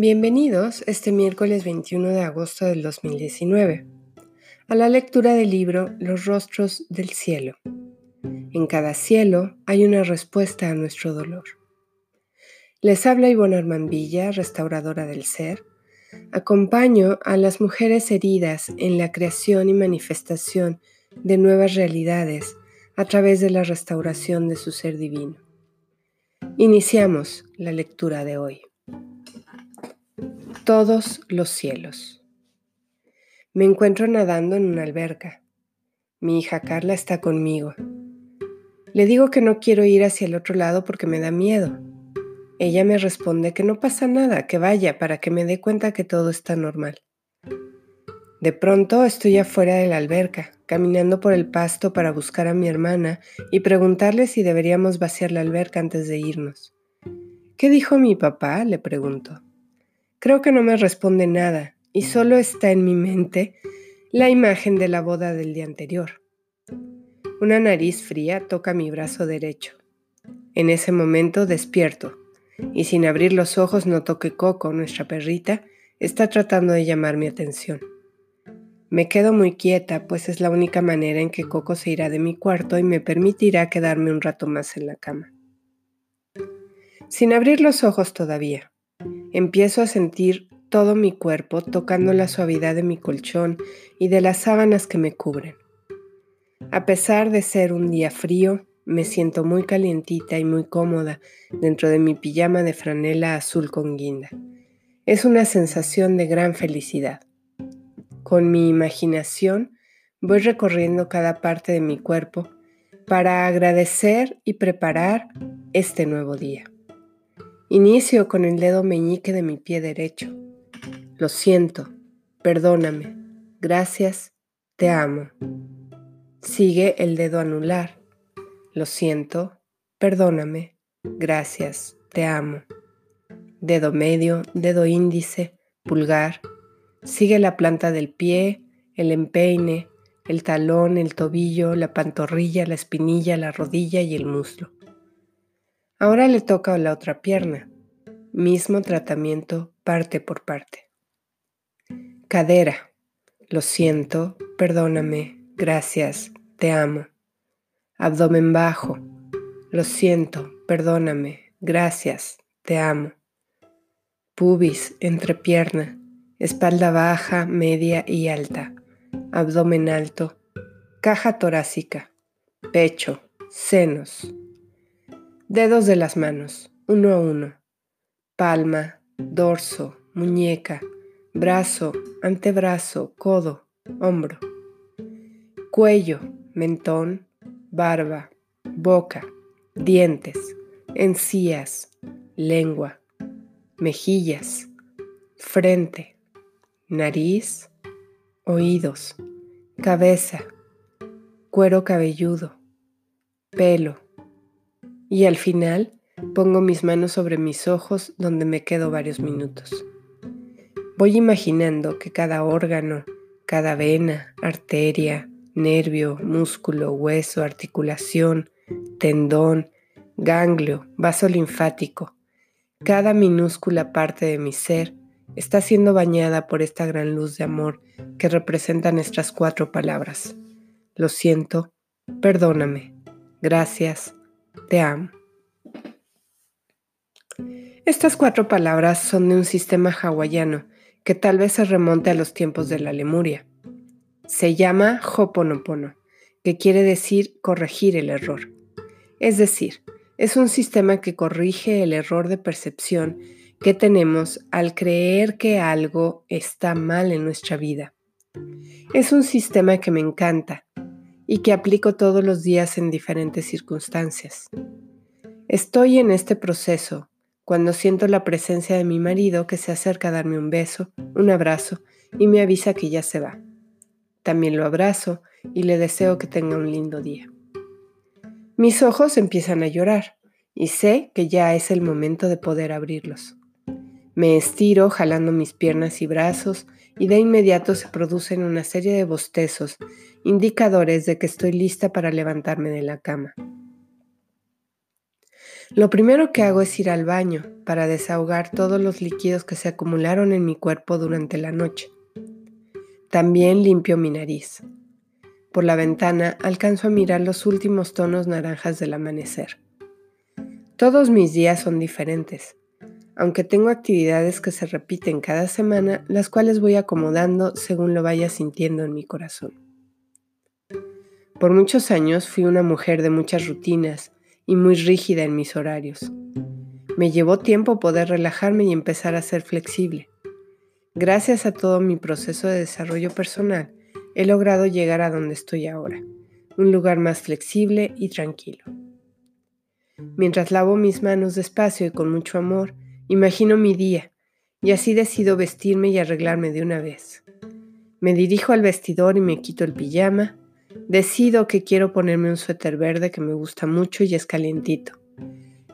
Bienvenidos este miércoles 21 de agosto del 2019 a la lectura del libro Los rostros del cielo. En cada cielo hay una respuesta a nuestro dolor. Les habla Ivonne Armand Villa, restauradora del ser. Acompaño a las mujeres heridas en la creación y manifestación de nuevas realidades a través de la restauración de su ser divino. Iniciamos la lectura de hoy todos los cielos. Me encuentro nadando en una alberca. Mi hija Carla está conmigo. Le digo que no quiero ir hacia el otro lado porque me da miedo. Ella me responde que no pasa nada, que vaya para que me dé cuenta que todo está normal. De pronto estoy afuera de la alberca, caminando por el pasto para buscar a mi hermana y preguntarle si deberíamos vaciar la alberca antes de irnos. ¿Qué dijo mi papá? le pregunto. Creo que no me responde nada y solo está en mi mente la imagen de la boda del día anterior. Una nariz fría toca mi brazo derecho. En ese momento despierto y sin abrir los ojos noto que Coco, nuestra perrita, está tratando de llamar mi atención. Me quedo muy quieta, pues es la única manera en que Coco se irá de mi cuarto y me permitirá quedarme un rato más en la cama. Sin abrir los ojos todavía, Empiezo a sentir todo mi cuerpo tocando la suavidad de mi colchón y de las sábanas que me cubren. A pesar de ser un día frío, me siento muy calientita y muy cómoda dentro de mi pijama de franela azul con guinda. Es una sensación de gran felicidad. Con mi imaginación voy recorriendo cada parte de mi cuerpo para agradecer y preparar este nuevo día. Inicio con el dedo meñique de mi pie derecho. Lo siento, perdóname, gracias, te amo. Sigue el dedo anular. Lo siento, perdóname, gracias, te amo. Dedo medio, dedo índice, pulgar. Sigue la planta del pie, el empeine, el talón, el tobillo, la pantorrilla, la espinilla, la rodilla y el muslo. Ahora le toca la otra pierna. Mismo tratamiento parte por parte. Cadera. Lo siento, perdóname, gracias, te amo. Abdomen bajo. Lo siento, perdóname, gracias, te amo. Pubis, entrepierna, espalda baja, media y alta. Abdomen alto. Caja torácica. Pecho, senos, Dedos de las manos, uno a uno. Palma, dorso, muñeca, brazo, antebrazo, codo, hombro. Cuello, mentón, barba, boca, dientes, encías, lengua, mejillas, frente, nariz, oídos, cabeza, cuero cabelludo, pelo y al final pongo mis manos sobre mis ojos donde me quedo varios minutos. Voy imaginando que cada órgano, cada vena, arteria, nervio, músculo, hueso, articulación, tendón, ganglio, vaso linfático, cada minúscula parte de mi ser está siendo bañada por esta gran luz de amor que representan estas cuatro palabras. Lo siento, perdóname, gracias, te amo. Estas cuatro palabras son de un sistema hawaiano que tal vez se remonte a los tiempos de la Lemuria. Se llama Hoponopono, que quiere decir corregir el error. Es decir, es un sistema que corrige el error de percepción que tenemos al creer que algo está mal en nuestra vida. Es un sistema que me encanta y que aplico todos los días en diferentes circunstancias. Estoy en este proceso cuando siento la presencia de mi marido que se acerca a darme un beso, un abrazo y me avisa que ya se va. También lo abrazo y le deseo que tenga un lindo día. Mis ojos empiezan a llorar y sé que ya es el momento de poder abrirlos. Me estiro jalando mis piernas y brazos y de inmediato se producen una serie de bostezos, indicadores de que estoy lista para levantarme de la cama. Lo primero que hago es ir al baño para desahogar todos los líquidos que se acumularon en mi cuerpo durante la noche. También limpio mi nariz. Por la ventana alcanzo a mirar los últimos tonos naranjas del amanecer. Todos mis días son diferentes, aunque tengo actividades que se repiten cada semana, las cuales voy acomodando según lo vaya sintiendo en mi corazón. Por muchos años fui una mujer de muchas rutinas y muy rígida en mis horarios. Me llevó tiempo poder relajarme y empezar a ser flexible. Gracias a todo mi proceso de desarrollo personal, he logrado llegar a donde estoy ahora, un lugar más flexible y tranquilo. Mientras lavo mis manos despacio y con mucho amor, imagino mi día y así decido vestirme y arreglarme de una vez. Me dirijo al vestidor y me quito el pijama. Decido que quiero ponerme un suéter verde que me gusta mucho y es calientito.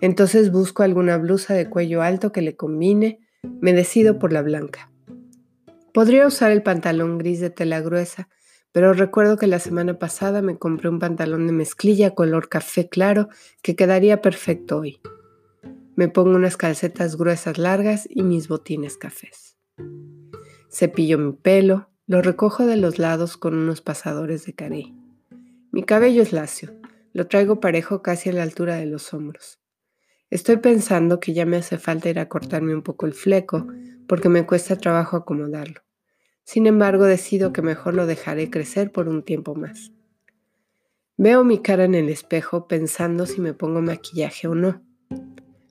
Entonces busco alguna blusa de cuello alto que le combine. Me decido por la blanca. Podría usar el pantalón gris de tela gruesa, pero recuerdo que la semana pasada me compré un pantalón de mezclilla color café claro que quedaría perfecto hoy. Me pongo unas calcetas gruesas largas y mis botines cafés. Cepillo mi pelo, lo recojo de los lados con unos pasadores de carey. Mi cabello es lacio, lo traigo parejo casi a la altura de los hombros. Estoy pensando que ya me hace falta ir a cortarme un poco el fleco porque me cuesta trabajo acomodarlo. Sin embargo, decido que mejor lo dejaré crecer por un tiempo más. Veo mi cara en el espejo pensando si me pongo maquillaje o no.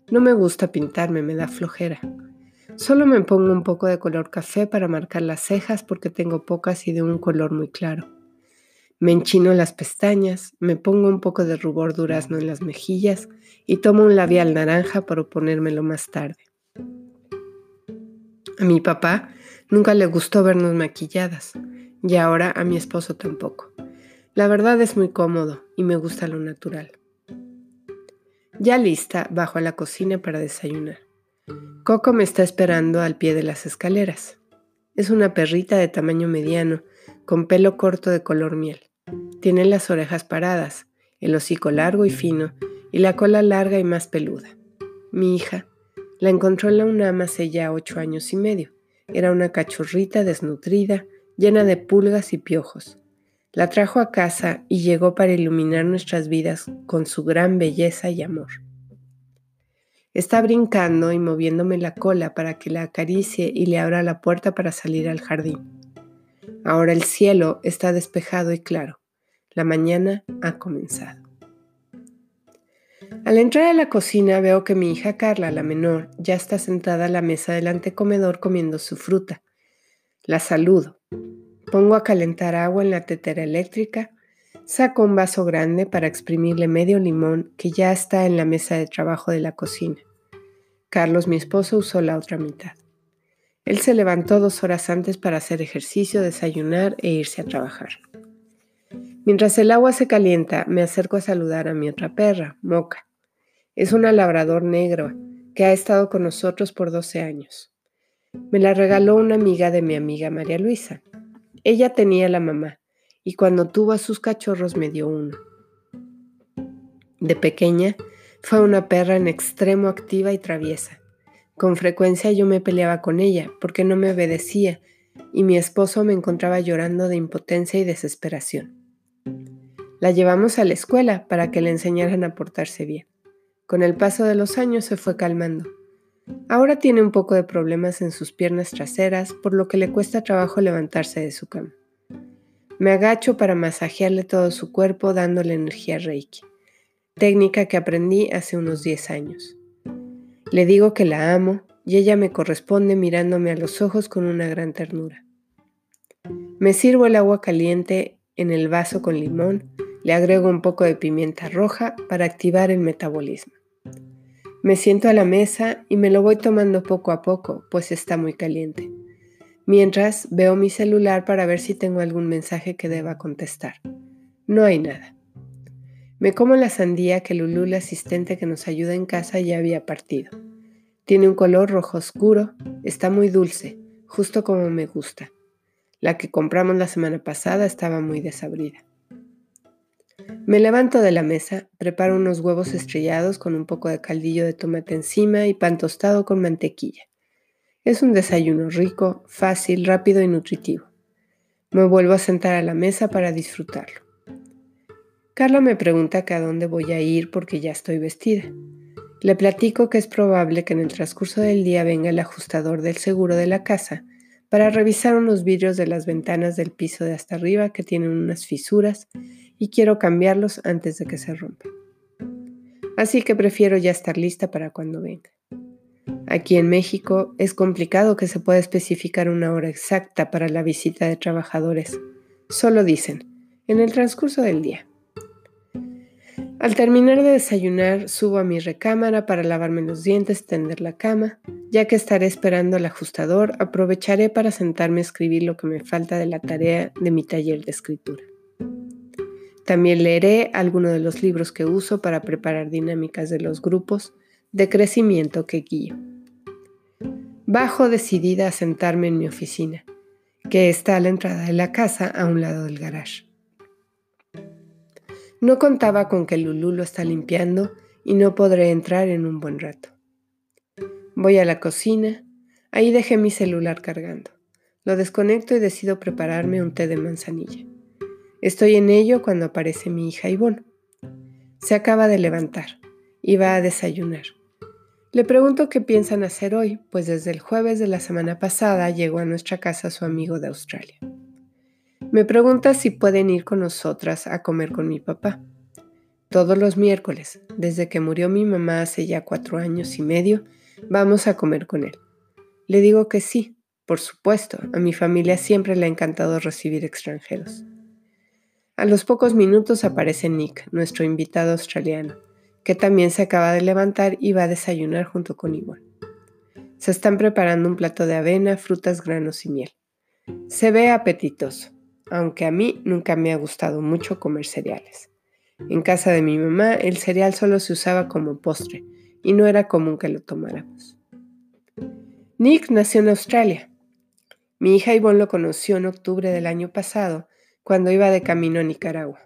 No me gusta pintarme, me da flojera. Solo me pongo un poco de color café para marcar las cejas porque tengo pocas y de un color muy claro. Me enchino las pestañas, me pongo un poco de rubor durazno en las mejillas y tomo un labial naranja para ponérmelo más tarde. A mi papá Nunca le gustó vernos maquilladas y ahora a mi esposo tampoco. La verdad es muy cómodo y me gusta lo natural. Ya lista, bajo a la cocina para desayunar. Coco me está esperando al pie de las escaleras. Es una perrita de tamaño mediano, con pelo corto de color miel. Tiene las orejas paradas, el hocico largo y fino, y la cola larga y más peluda. Mi hija la encontró en la UNAM hace ya ocho años y medio. Era una cachorrita desnutrida, llena de pulgas y piojos. La trajo a casa y llegó para iluminar nuestras vidas con su gran belleza y amor. Está brincando y moviéndome la cola para que la acaricie y le abra la puerta para salir al jardín. Ahora el cielo está despejado y claro. La mañana ha comenzado. Al entrar a la cocina veo que mi hija Carla, la menor, ya está sentada a la mesa del antecomedor comiendo su fruta. La saludo. Pongo a calentar agua en la tetera eléctrica. Saco un vaso grande para exprimirle medio limón que ya está en la mesa de trabajo de la cocina. Carlos, mi esposo, usó la otra mitad. Él se levantó dos horas antes para hacer ejercicio, desayunar e irse a trabajar. Mientras el agua se calienta, me acerco a saludar a mi otra perra, Moca. Es una labrador negro que ha estado con nosotros por 12 años. Me la regaló una amiga de mi amiga María Luisa. Ella tenía la mamá y cuando tuvo a sus cachorros me dio uno. De pequeña fue una perra en extremo activa y traviesa. Con frecuencia yo me peleaba con ella porque no me obedecía y mi esposo me encontraba llorando de impotencia y desesperación. La llevamos a la escuela para que le enseñaran a portarse bien. Con el paso de los años se fue calmando. Ahora tiene un poco de problemas en sus piernas traseras, por lo que le cuesta trabajo levantarse de su cama. Me agacho para masajearle todo su cuerpo dándole energía Reiki, técnica que aprendí hace unos 10 años. Le digo que la amo y ella me corresponde mirándome a los ojos con una gran ternura. Me sirvo el agua caliente en el vaso con limón, le agrego un poco de pimienta roja para activar el metabolismo. Me siento a la mesa y me lo voy tomando poco a poco, pues está muy caliente. Mientras veo mi celular para ver si tengo algún mensaje que deba contestar. No hay nada. Me como la sandía que Lulú, la asistente que nos ayuda en casa, ya había partido. Tiene un color rojo oscuro, está muy dulce, justo como me gusta. La que compramos la semana pasada estaba muy desabrida. Me levanto de la mesa, preparo unos huevos estrellados con un poco de caldillo de tomate encima y pan tostado con mantequilla. Es un desayuno rico, fácil, rápido y nutritivo. Me vuelvo a sentar a la mesa para disfrutarlo. Carla me pregunta que a dónde voy a ir porque ya estoy vestida. Le platico que es probable que en el transcurso del día venga el ajustador del seguro de la casa para revisar unos vidrios de las ventanas del piso de hasta arriba que tienen unas fisuras y quiero cambiarlos antes de que se rompan. Así que prefiero ya estar lista para cuando venga. Aquí en México es complicado que se pueda especificar una hora exacta para la visita de trabajadores. Solo dicen, en el transcurso del día. Al terminar de desayunar, subo a mi recámara para lavarme los dientes, tender la cama. Ya que estaré esperando al ajustador, aprovecharé para sentarme a escribir lo que me falta de la tarea de mi taller de escritura. También leeré algunos de los libros que uso para preparar dinámicas de los grupos de crecimiento que guío. Bajo decidida a sentarme en mi oficina, que está a la entrada de la casa a un lado del garage. No contaba con que Lulú lo está limpiando y no podré entrar en un buen rato. Voy a la cocina, ahí dejé mi celular cargando. Lo desconecto y decido prepararme un té de manzanilla. Estoy en ello cuando aparece mi hija Ivonne. Se acaba de levantar y va a desayunar. Le pregunto qué piensan hacer hoy, pues desde el jueves de la semana pasada llegó a nuestra casa su amigo de Australia. Me pregunta si pueden ir con nosotras a comer con mi papá. Todos los miércoles, desde que murió mi mamá hace ya cuatro años y medio, vamos a comer con él. Le digo que sí, por supuesto, a mi familia siempre le ha encantado recibir extranjeros. A los pocos minutos aparece Nick, nuestro invitado australiano, que también se acaba de levantar y va a desayunar junto con Ivonne. Se están preparando un plato de avena, frutas, granos y miel. Se ve apetitoso aunque a mí nunca me ha gustado mucho comer cereales. En casa de mi mamá el cereal solo se usaba como postre y no era común que lo tomáramos. Nick nació en Australia. Mi hija Ivonne lo conoció en octubre del año pasado cuando iba de camino a Nicaragua.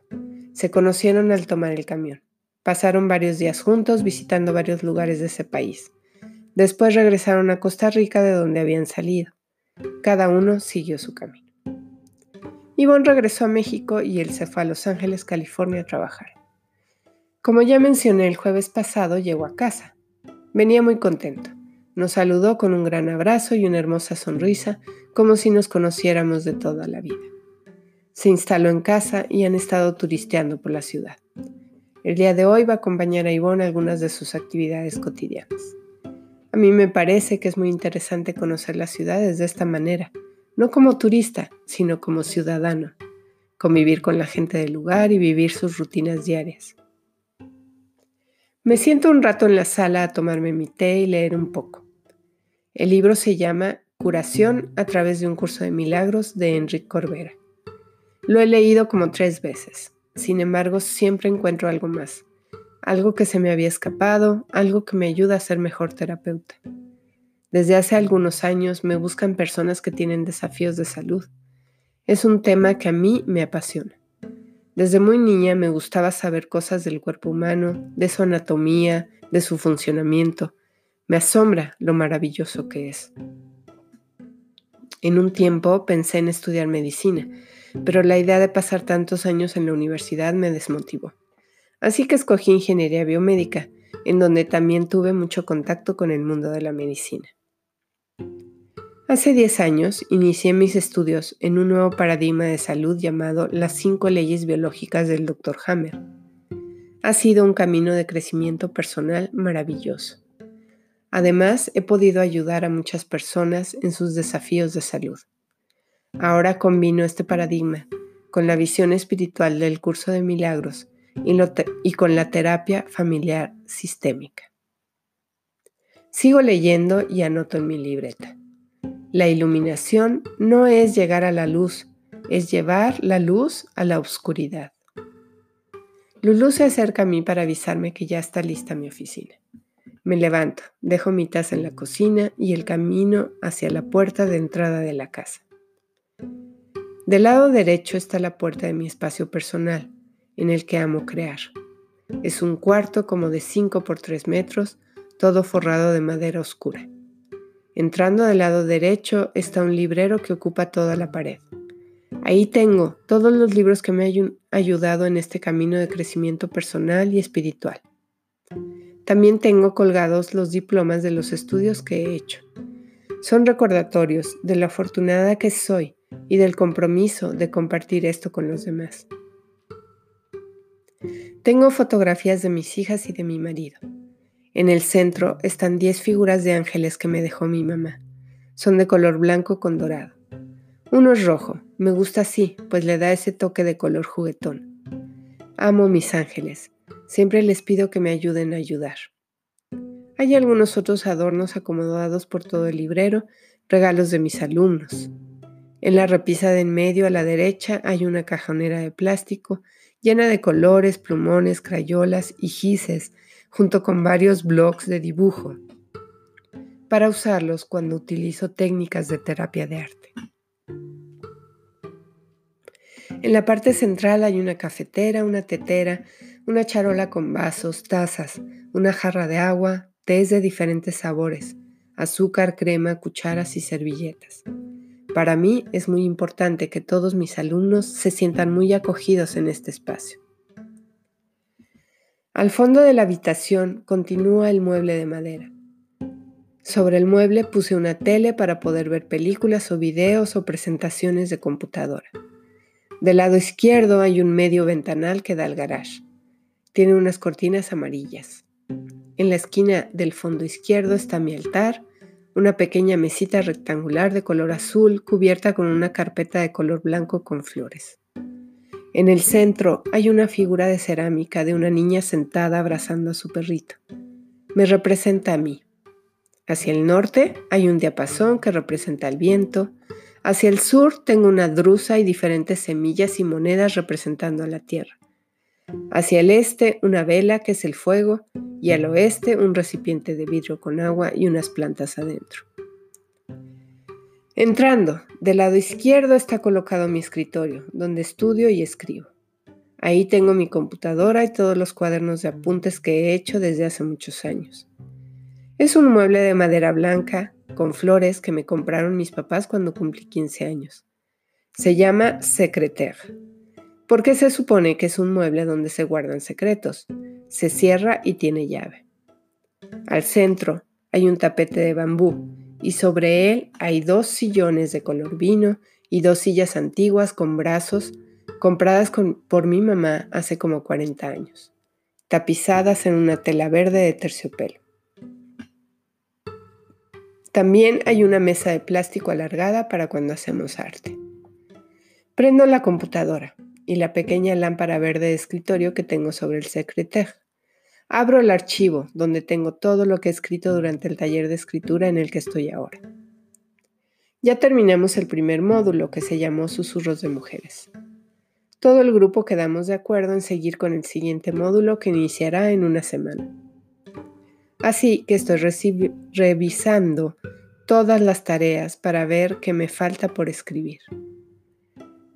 Se conocieron al tomar el camión. Pasaron varios días juntos visitando varios lugares de ese país. Después regresaron a Costa Rica de donde habían salido. Cada uno siguió su camino. Yvonne regresó a México y él se fue a Los Ángeles, California a trabajar. Como ya mencioné el jueves pasado, llegó a casa. Venía muy contento. Nos saludó con un gran abrazo y una hermosa sonrisa, como si nos conociéramos de toda la vida. Se instaló en casa y han estado turisteando por la ciudad. El día de hoy va a acompañar a Ivonne algunas de sus actividades cotidianas. A mí me parece que es muy interesante conocer las ciudades de esta manera, no como turista, sino como ciudadano, convivir con la gente del lugar y vivir sus rutinas diarias. Me siento un rato en la sala a tomarme mi té y leer un poco. El libro se llama Curación a través de un curso de milagros de Enrique Corbera. Lo he leído como tres veces, sin embargo siempre encuentro algo más, algo que se me había escapado, algo que me ayuda a ser mejor terapeuta. Desde hace algunos años me buscan personas que tienen desafíos de salud. Es un tema que a mí me apasiona. Desde muy niña me gustaba saber cosas del cuerpo humano, de su anatomía, de su funcionamiento. Me asombra lo maravilloso que es. En un tiempo pensé en estudiar medicina, pero la idea de pasar tantos años en la universidad me desmotivó. Así que escogí ingeniería biomédica, en donde también tuve mucho contacto con el mundo de la medicina. Hace 10 años inicié mis estudios en un nuevo paradigma de salud llamado las cinco leyes biológicas del Dr. Hammer. Ha sido un camino de crecimiento personal maravilloso. Además, he podido ayudar a muchas personas en sus desafíos de salud. Ahora combino este paradigma con la visión espiritual del curso de milagros y, con la terapia familiar sistémica. Sigo leyendo y anoto en mi libreta. La iluminación no es llegar a la luz, es llevar la luz a la oscuridad. Lulu se acerca a mí para avisarme que ya está lista mi oficina. Me levanto, dejo mi taza en la cocina y el camino hacia la puerta de entrada de la casa. Del lado derecho está la puerta de mi espacio personal, en el que amo crear. Es un cuarto como de 5 por 3 metros, todo forrado de madera oscura. Entrando del lado derecho está un librero que ocupa toda la pared. Ahí tengo todos los libros que me han ayudado en este camino de crecimiento personal y espiritual. También tengo colgados los diplomas de los estudios que he hecho. Son recordatorios de lo afortunada que soy y del compromiso de compartir esto con los demás. Tengo fotografías de mis hijas y de mi marido. En el centro están 10 figuras de ángeles que me dejó mi mamá. Son de color blanco con dorado. Uno es rojo, me gusta así, pues le da ese toque de color juguetón. Amo mis ángeles, Siempre les pido que me ayuden a ayudar. Hay algunos otros adornos acomodados por todo el librero, regalos de mis alumnos. En la repisa de en medio a la derecha hay una cajonera de plástico llena de colores, plumones, crayolas y gises, junto con varios blocs de dibujo, para usarlos cuando utilizo técnicas de terapia de arte. En la parte central hay una cafetera, una tetera, una charola con vasos, tazas, una jarra de agua, tés de diferentes sabores, azúcar, crema, cucharas y servilletas. Para mí es muy importante que todos mis alumnos se sientan muy acogidos en este espacio. Al fondo de la habitación continúa el mueble de madera. Sobre el mueble puse una tele para poder ver películas o videos o presentaciones de computadora. Del lado izquierdo hay un medio ventanal que da al garage. Tiene unas cortinas amarillas. En la esquina del fondo izquierdo está mi altar, una pequeña mesita rectangular de color azul cubierta con una carpeta de color blanco con flores. En el centro hay una figura de cerámica de una niña sentada abrazando a su perrito. Me representa a mí. Hacia el norte hay un diapasón que representa el viento. Hacia el sur tengo una drusa y diferentes semillas y monedas representando a la tierra. Hacia el este una vela que es el fuego y al oeste un recipiente de vidrio con agua y unas plantas adentro. Entrando, del lado izquierdo está colocado mi escritorio, donde estudio y escribo. Ahí tengo mi computadora y todos los cuadernos de apuntes que he hecho desde hace muchos años. Es un mueble de madera blanca con flores que me compraron mis papás cuando cumplí 15 años. Se llama Secretaire porque se supone que es un mueble donde se guardan secretos. Se cierra y tiene llave. Al centro hay un tapete de bambú y sobre él hay dos sillones de color vino y dos sillas antiguas con brazos compradas por mi mamá hace como 40 años, tapizadas en una tela verde de terciopelo. También hay una mesa de plástico alargada para cuando hacemos arte. Prendo la computadora y la pequeña lámpara verde de escritorio que tengo sobre el secretaire. Abro el archivo donde tengo todo lo que he escrito durante el taller de escritura en el que estoy ahora. Ya terminamos el primer módulo que se llamó Susurros de Mujeres. Todo el grupo quedamos de acuerdo en seguir con el siguiente módulo que iniciará en una semana. Así que estoy revisando todas las tareas para ver qué me falta por escribir.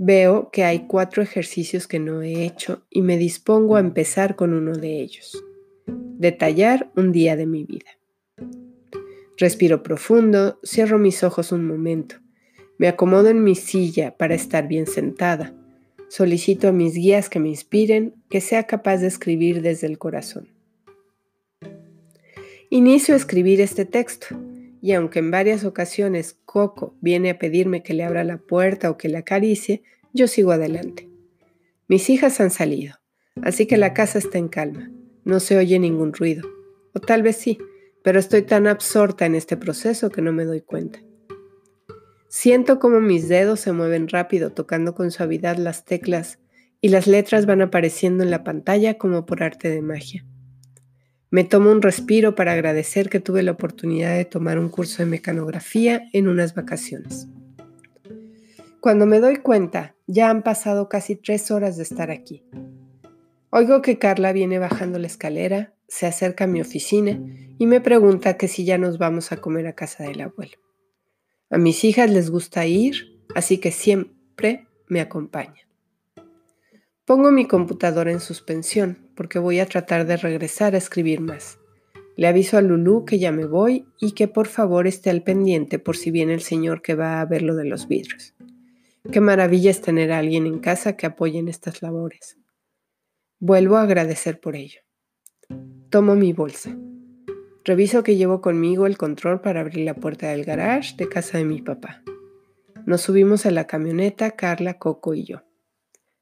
Veo que hay cuatro ejercicios que no he hecho y me dispongo a empezar con uno de ellos. Detallar un día de mi vida. Respiro profundo, cierro mis ojos un momento, me acomodo en mi silla para estar bien sentada. Solicito a mis guías que me inspiren, que sea capaz de escribir desde el corazón. Inicio a escribir este texto y aunque en varias ocasiones Coco viene a pedirme que le abra la puerta o que la acaricie, yo sigo adelante. Mis hijas han salido, así que la casa está en calma. No se oye ningún ruido. O tal vez sí, pero estoy tan absorta en este proceso que no me doy cuenta. Siento como mis dedos se mueven rápido tocando con suavidad las teclas y las letras van apareciendo en la pantalla como por arte de magia. Me tomo un respiro para agradecer que tuve la oportunidad de tomar un curso de mecanografía en unas vacaciones. Cuando me doy cuenta, ya han pasado casi tres horas de estar aquí. Oigo que Carla viene bajando la escalera, se acerca a mi oficina y me pregunta que si ya nos vamos a comer a casa del abuelo. A mis hijas les gusta ir, así que siempre me acompañan. Pongo mi computadora en suspensión porque voy a tratar de regresar a escribir más. Le aviso a Lulú que ya me voy y que por favor esté al pendiente por si viene el señor que va a ver lo de los vidrios. Qué maravilla es tener a alguien en casa que apoye en estas labores. Vuelvo a agradecer por ello. Tomo mi bolsa. Reviso que llevo conmigo el control para abrir la puerta del garage de casa de mi papá. Nos subimos a la camioneta, Carla, Coco y yo.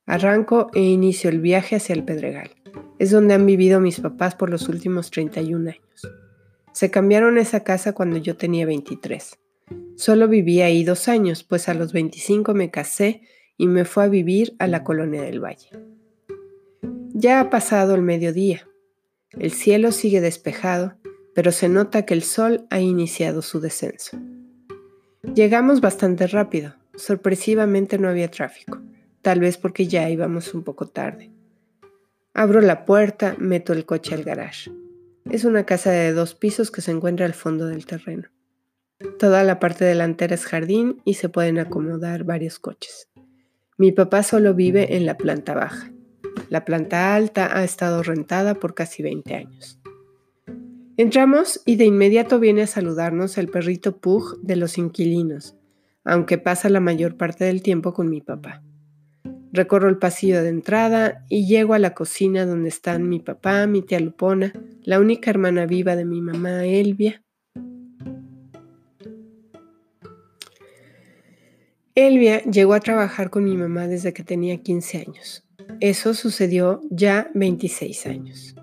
Arranco e inicio el viaje hacia el Pedregal. Es donde han vivido mis papás por los últimos 31 años. Se cambiaron esa casa cuando yo tenía 23. Solo viví ahí dos años, pues a los 25 me casé y me fue a vivir a la colonia del Valle. Ya ha pasado el mediodía. El cielo sigue despejado, pero se nota que el sol ha iniciado su descenso. Llegamos bastante rápido. Sorpresivamente no había tráfico tal vez porque ya íbamos un poco tarde. Abro la puerta, meto el coche al garage. Es una casa de dos pisos que se encuentra al fondo del terreno. Toda la parte delantera es jardín y se pueden acomodar varios coches. Mi papá solo vive en la planta baja. La planta alta ha estado rentada por casi 20 años. Entramos y de inmediato viene a saludarnos el perrito Pug de los inquilinos, aunque pasa la mayor parte del tiempo con mi papá. Recorro el pasillo de entrada y llego a la cocina donde están mi papá, mi tía Lupona, la única hermana viva de mi mamá Elvia. Elvia llegó a trabajar con mi mamá desde que tenía 15 años. Eso sucedió ya 26 años.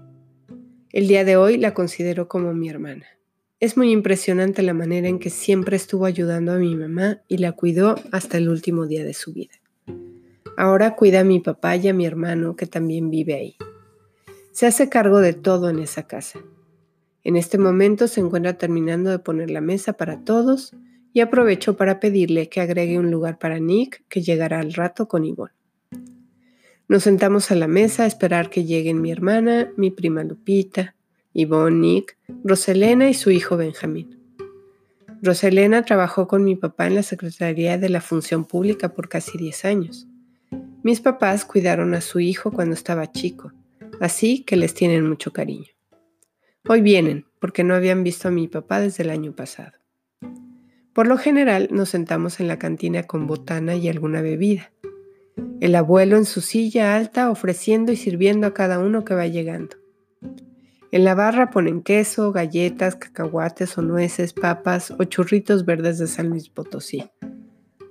El día de hoy la considero como mi hermana. Es muy impresionante la manera en que siempre estuvo ayudando a mi mamá y la cuidó hasta el último día de su vida. Ahora cuida a mi papá y a mi hermano que también vive ahí. Se hace cargo de todo en esa casa. En este momento se encuentra terminando de poner la mesa para todos y aprovecho para pedirle que agregue un lugar para Nick que llegará al rato con Ivonne. Nos sentamos a la mesa a esperar que lleguen mi hermana, mi prima Lupita, Ivonne, Nick, Roselena y su hijo Benjamín. Roselena trabajó con mi papá en la Secretaría de la Función Pública por casi 10 años. Mis papás cuidaron a su hijo cuando estaba chico, así que les tienen mucho cariño. Hoy vienen, porque no habían visto a mi papá desde el año pasado. Por lo general nos sentamos en la cantina con botana y alguna bebida. El abuelo en su silla alta ofreciendo y sirviendo a cada uno que va llegando. En la barra ponen queso, galletas, cacahuates o nueces, papas o churritos verdes de San Luis Potosí.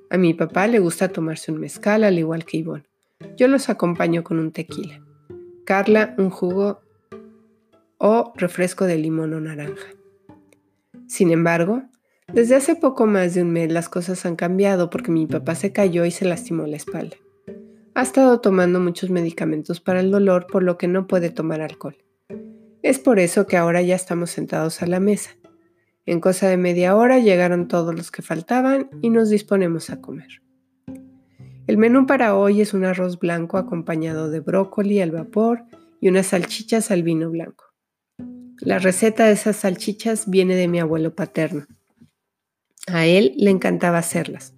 A mi papá le gusta tomarse un mezcal al igual que Ivonne. Yo los acompaño con un tequila. Carla un jugo o refresco de limón o naranja. Sin embargo, desde hace poco más de un mes las cosas han cambiado porque mi papá se cayó y se lastimó la espalda. Ha estado tomando muchos medicamentos para el dolor por lo que no puede tomar alcohol. Es por eso que ahora ya estamos sentados a la mesa. En cosa de media hora llegaron todos los que faltaban y nos disponemos a comer. El menú para hoy es un arroz blanco acompañado de brócoli al vapor y unas salchichas al vino blanco. La receta de esas salchichas viene de mi abuelo paterno. A él le encantaba hacerlas.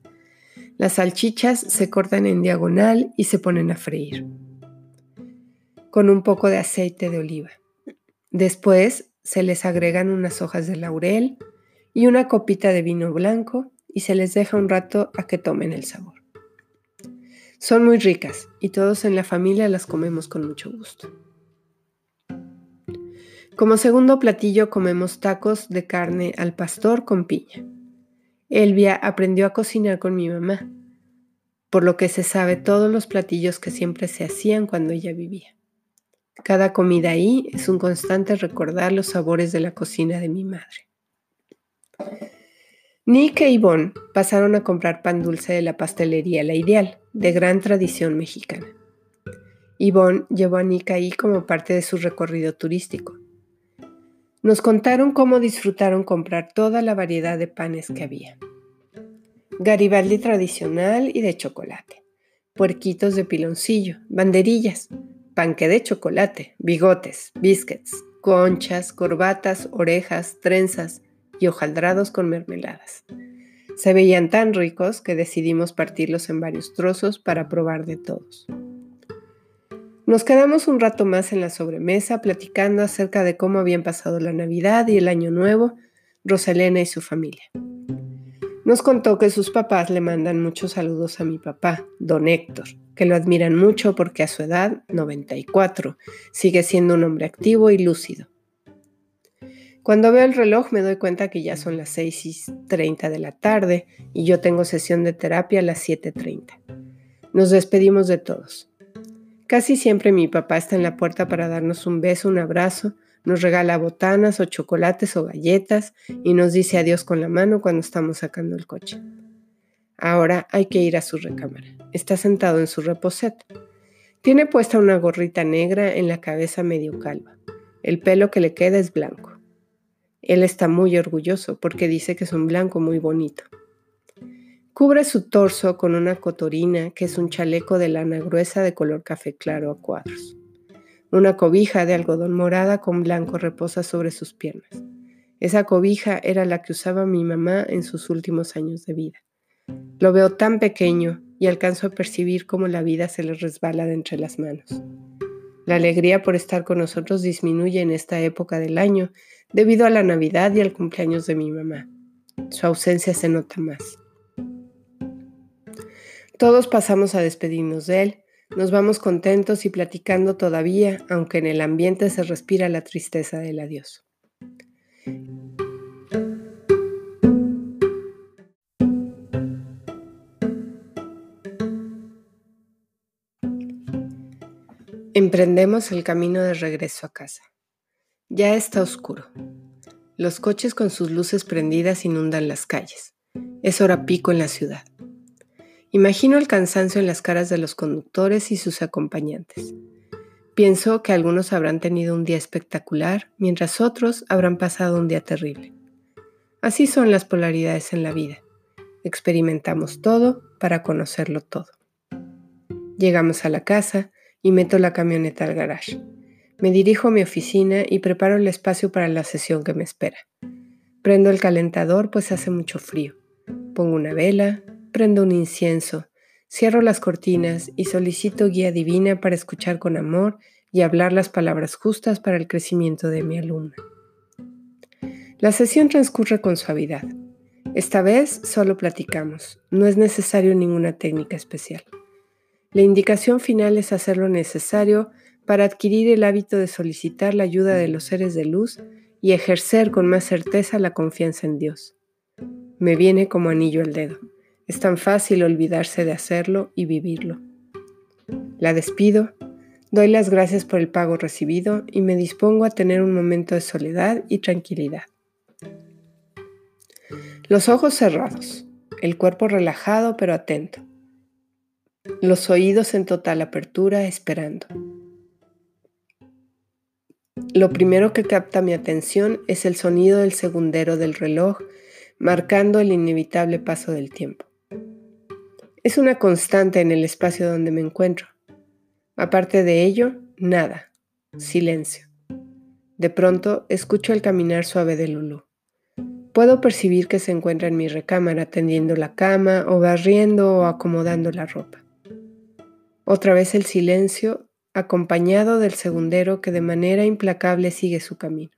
Las salchichas se cortan en diagonal y se ponen a freír con un poco de aceite de oliva. Después se les agregan unas hojas de laurel y una copita de vino blanco y se les deja un rato a que tomen el sabor. Son muy ricas y todos en la familia las comemos con mucho gusto. Como segundo platillo comemos tacos de carne al pastor con piña. Elvia aprendió a cocinar con mi mamá, por lo que se sabe todos los platillos que siempre se hacían cuando ella vivía. Cada comida ahí es un constante recordar los sabores de la cocina de mi madre. Nick e Yvonne pasaron a comprar pan dulce de la pastelería La Ideal, de gran tradición mexicana. Yvonne llevó a Nick ahí como parte de su recorrido turístico. Nos contaron cómo disfrutaron comprar toda la variedad de panes que había. Garibaldi tradicional y de chocolate, puerquitos de piloncillo, banderillas, panque de chocolate, bigotes, biscuits, conchas, corbatas, orejas, trenzas y hojaldrados con mermeladas. Se veían tan ricos que decidimos partirlos en varios trozos para probar de todos. Nos quedamos un rato más en la sobremesa platicando acerca de cómo habían pasado la Navidad y el Año Nuevo Rosalena y su familia. Nos contó que sus papás le mandan muchos saludos a mi papá, don Héctor, que lo admiran mucho porque a su edad, 94, sigue siendo un hombre activo y lúcido. Cuando veo el reloj me doy cuenta que ya son las 6 y 30 de la tarde y yo tengo sesión de terapia a las 7.30. Nos despedimos de todos. Casi siempre mi papá está en la puerta para darnos un beso, un abrazo, nos regala botanas o chocolates o galletas y nos dice adiós con la mano cuando estamos sacando el coche. Ahora hay que ir a su recámara. Está sentado en su reposet. Tiene puesta una gorrita negra en la cabeza medio calva. El pelo que le queda es blanco. Él está muy orgulloso porque dice que es un blanco muy bonito. Cubre su torso con una cotorina que es un chaleco de lana gruesa de color café claro a cuadros. Una cobija de algodón morada con blanco reposa sobre sus piernas. Esa cobija era la que usaba mi mamá en sus últimos años de vida. Lo veo tan pequeño y alcanzo a percibir cómo la vida se le resbala de entre las manos. La alegría por estar con nosotros disminuye en esta época del año debido a la Navidad y al cumpleaños de mi mamá. Su ausencia se nota más. Todos pasamos a despedirnos de él, nos vamos contentos y platicando todavía, aunque en el ambiente se respira la tristeza del adiós. Emprendemos el camino de regreso a casa. Ya está oscuro. Los coches con sus luces prendidas inundan las calles. Es hora pico en la ciudad. Imagino el cansancio en las caras de los conductores y sus acompañantes. Pienso que algunos habrán tenido un día espectacular, mientras otros habrán pasado un día terrible. Así son las polaridades en la vida. Experimentamos todo para conocerlo todo. Llegamos a la casa y meto la camioneta al garage. Me dirijo a mi oficina y preparo el espacio para la sesión que me espera. Prendo el calentador pues hace mucho frío. Pongo una vela, prendo un incienso, cierro las cortinas y solicito guía divina para escuchar con amor y hablar las palabras justas para el crecimiento de mi alumna. La sesión transcurre con suavidad. Esta vez solo platicamos, no es necesario ninguna técnica especial. La indicación final es hacer lo necesario para adquirir el hábito de solicitar la ayuda de los seres de luz y ejercer con más certeza la confianza en Dios. Me viene como anillo al dedo. Es tan fácil olvidarse de hacerlo y vivirlo. La despido, doy las gracias por el pago recibido y me dispongo a tener un momento de soledad y tranquilidad. Los ojos cerrados, el cuerpo relajado pero atento, los oídos en total apertura esperando. Lo primero que capta mi atención es el sonido del segundero del reloj, marcando el inevitable paso del tiempo. Es una constante en el espacio donde me encuentro. Aparte de ello, nada, silencio. De pronto escucho el caminar suave de Lulu. Puedo percibir que se encuentra en mi recámara tendiendo la cama o barriendo o acomodando la ropa. Otra vez el silencio acompañado del segundero que de manera implacable sigue su camino.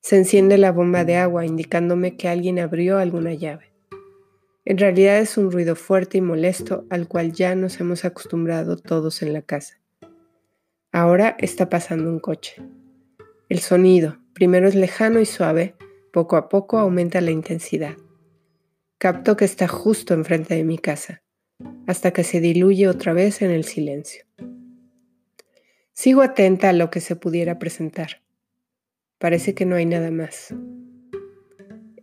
Se enciende la bomba de agua indicándome que alguien abrió alguna llave. En realidad es un ruido fuerte y molesto al cual ya nos hemos acostumbrado todos en la casa. Ahora está pasando un coche. El sonido, primero es lejano y suave, poco a poco aumenta la intensidad. Capto que está justo enfrente de mi casa, hasta que se diluye otra vez en el silencio. Sigo atenta a lo que se pudiera presentar. Parece que no hay nada más.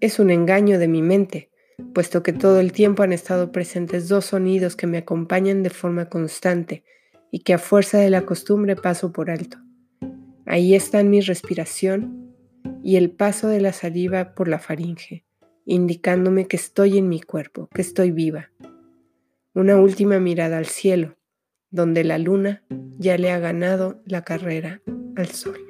Es un engaño de mi mente, puesto que todo el tiempo han estado presentes dos sonidos que me acompañan de forma constante y que a fuerza de la costumbre paso por alto. Ahí están mi respiración y el paso de la saliva por la faringe, indicándome que estoy en mi cuerpo, que estoy viva. Una última mirada al cielo, donde la luna ya le ha ganado la carrera al sol.